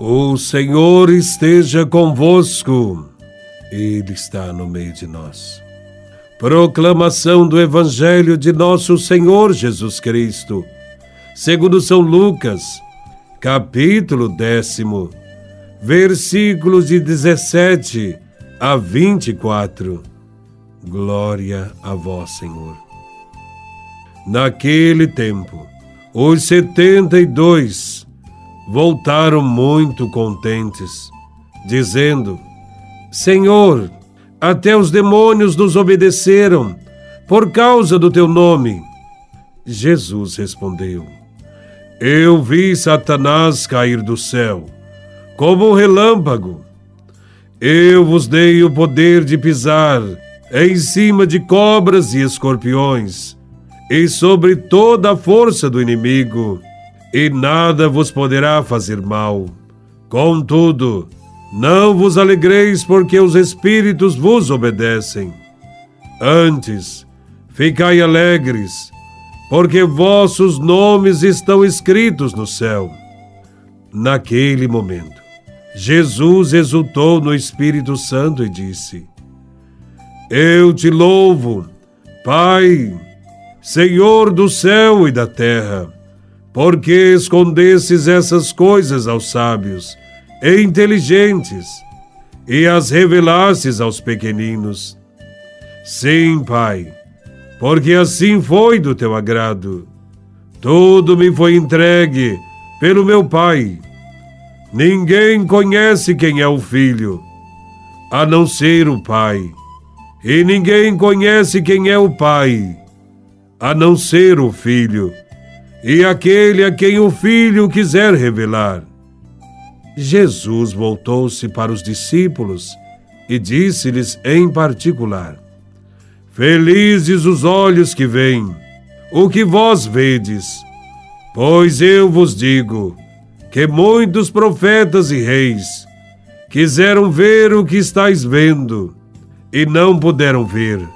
O Senhor esteja convosco, Ele está no meio de nós. Proclamação do Evangelho de Nosso Senhor Jesus Cristo, segundo São Lucas, capítulo décimo, versículos de 17 a 24. Glória a Vós, Senhor. Naquele tempo, os setenta e dois voltaram muito contentes, dizendo: Senhor, até os demônios nos obedeceram por causa do teu nome. Jesus respondeu: Eu vi Satanás cair do céu, como um relâmpago. Eu vos dei o poder de pisar em cima de cobras e escorpiões, e sobre toda a força do inimigo e nada vos poderá fazer mal. Contudo, não vos alegreis porque os espíritos vos obedecem. Antes, ficai alegres, porque vossos nomes estão escritos no céu. Naquele momento, Jesus exultou no Espírito Santo e disse: Eu te louvo, Pai, Senhor do céu e da terra por que escondesses essas coisas aos sábios e inteligentes e as revelastes aos pequeninos? Sim, Pai, porque assim foi do teu agrado. Tudo me foi entregue pelo meu Pai. Ninguém conhece quem é o Filho, a não ser o Pai. E ninguém conhece quem é o Pai, a não ser o Filho e aquele a quem o Filho quiser revelar. Jesus voltou-se para os discípulos e disse-lhes em particular: Felizes os olhos que veem o que vós vedes, pois eu vos digo que muitos profetas e reis quiseram ver o que estáis vendo e não puderam ver,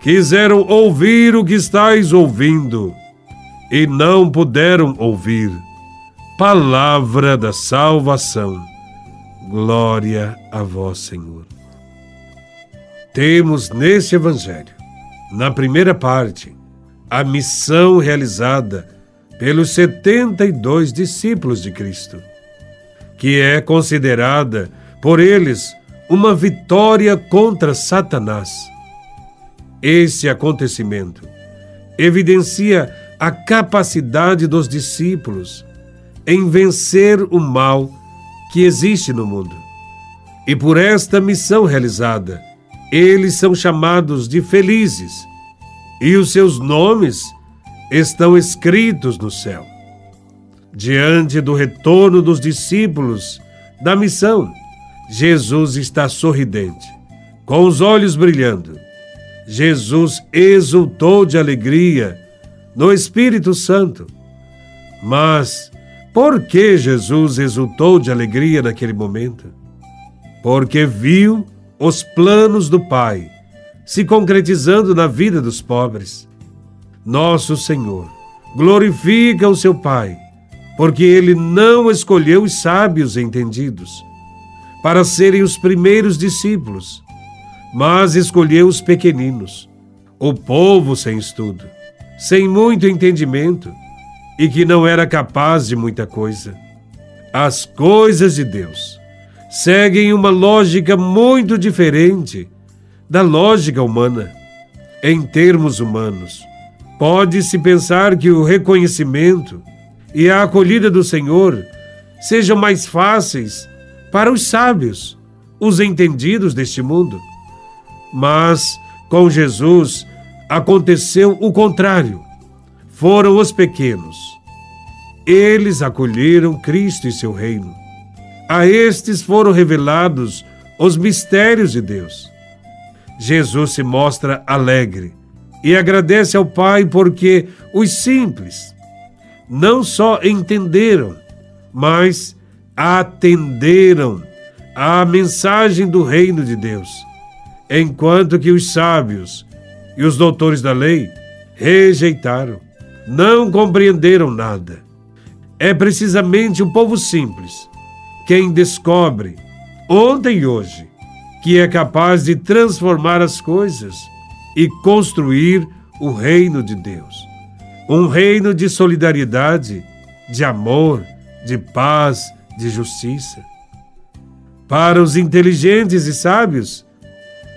quiseram ouvir o que estáis ouvindo e não puderam ouvir. Palavra da salvação. Glória a vós, Senhor. Temos neste Evangelho, na primeira parte, a missão realizada pelos 72 discípulos de Cristo, que é considerada por eles uma vitória contra Satanás. Esse acontecimento evidencia a capacidade dos discípulos em vencer o mal que existe no mundo. E por esta missão realizada, eles são chamados de felizes, e os seus nomes estão escritos no céu. Diante do retorno dos discípulos da missão, Jesus está sorridente, com os olhos brilhando. Jesus exultou de alegria no Espírito Santo. Mas por que Jesus exultou de alegria naquele momento? Porque viu os planos do Pai se concretizando na vida dos pobres. Nosso Senhor glorifica o seu Pai, porque ele não escolheu os sábios entendidos para serem os primeiros discípulos, mas escolheu os pequeninos, o povo sem estudo sem muito entendimento e que não era capaz de muita coisa. As coisas de Deus seguem uma lógica muito diferente da lógica humana. Em termos humanos, pode-se pensar que o reconhecimento e a acolhida do Senhor sejam mais fáceis para os sábios, os entendidos deste mundo. Mas com Jesus aconteceu o contrário. Foram os pequenos. Eles acolheram Cristo e seu reino. A estes foram revelados os mistérios de Deus. Jesus se mostra alegre e agradece ao Pai porque os simples não só entenderam, mas atenderam à mensagem do reino de Deus, enquanto que os sábios e os doutores da lei rejeitaram, não compreenderam nada. É precisamente o povo simples quem descobre, ontem e hoje, que é capaz de transformar as coisas e construir o reino de Deus. Um reino de solidariedade, de amor, de paz, de justiça. Para os inteligentes e sábios,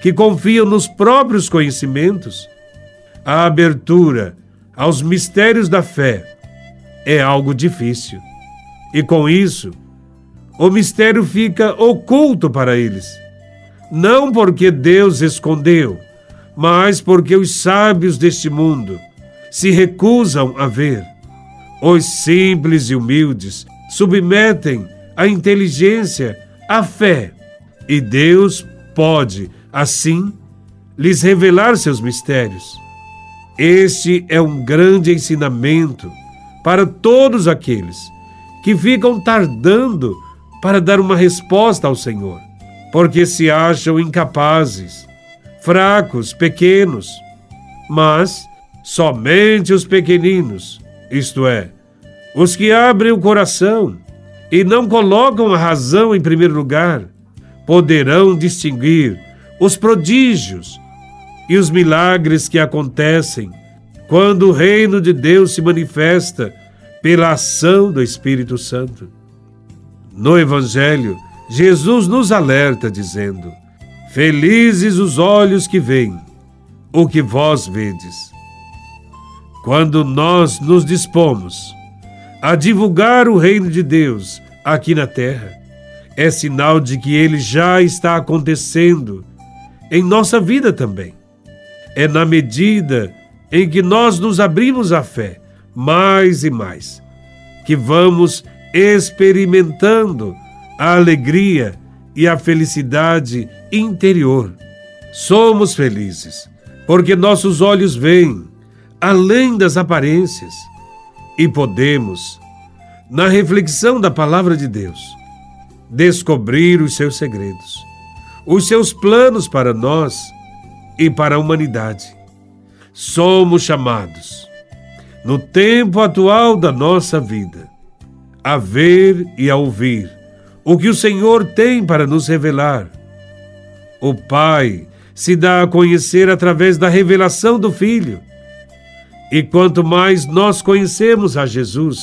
que confiam nos próprios conhecimentos, a abertura aos mistérios da fé é algo difícil. E com isso, o mistério fica oculto para eles. Não porque Deus escondeu, mas porque os sábios deste mundo se recusam a ver. Os simples e humildes submetem a inteligência à fé, e Deus pode, assim, lhes revelar seus mistérios. Este é um grande ensinamento para todos aqueles que ficam tardando para dar uma resposta ao Senhor, porque se acham incapazes, fracos, pequenos. Mas somente os pequeninos, isto é, os que abrem o coração e não colocam a razão em primeiro lugar, poderão distinguir os prodígios e os milagres que acontecem quando o reino de Deus se manifesta pela ação do Espírito Santo. No Evangelho, Jesus nos alerta dizendo: Felizes os olhos que veem o que vós vedes. Quando nós nos dispomos a divulgar o reino de Deus aqui na terra, é sinal de que ele já está acontecendo em nossa vida também. É na medida em que nós nos abrimos à fé mais e mais, que vamos experimentando a alegria e a felicidade interior. Somos felizes porque nossos olhos veem além das aparências e podemos, na reflexão da palavra de Deus, descobrir os seus segredos, os seus planos para nós e para a humanidade. Somos chamados, no tempo atual da nossa vida, a ver e a ouvir o que o Senhor tem para nos revelar. O Pai se dá a conhecer através da revelação do Filho. E quanto mais nós conhecemos a Jesus,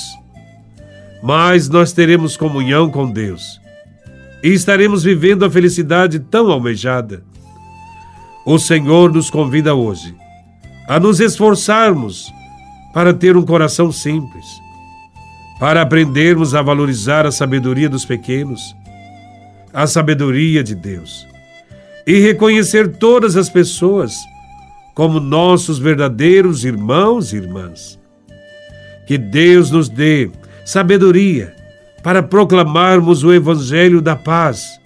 mais nós teremos comunhão com Deus e estaremos vivendo a felicidade tão almejada. O Senhor nos convida hoje a nos esforçarmos para ter um coração simples para aprendermos a valorizar a sabedoria dos pequenos, a sabedoria de Deus, e reconhecer todas as pessoas como nossos verdadeiros irmãos e irmãs. Que Deus nos dê sabedoria para proclamarmos o Evangelho da paz,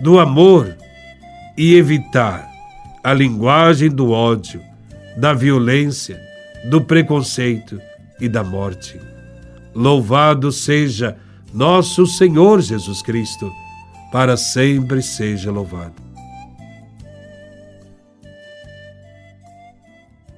do amor e evitar a linguagem do ódio, da violência, do preconceito e da morte. Louvado seja nosso Senhor Jesus Cristo, para sempre seja louvado.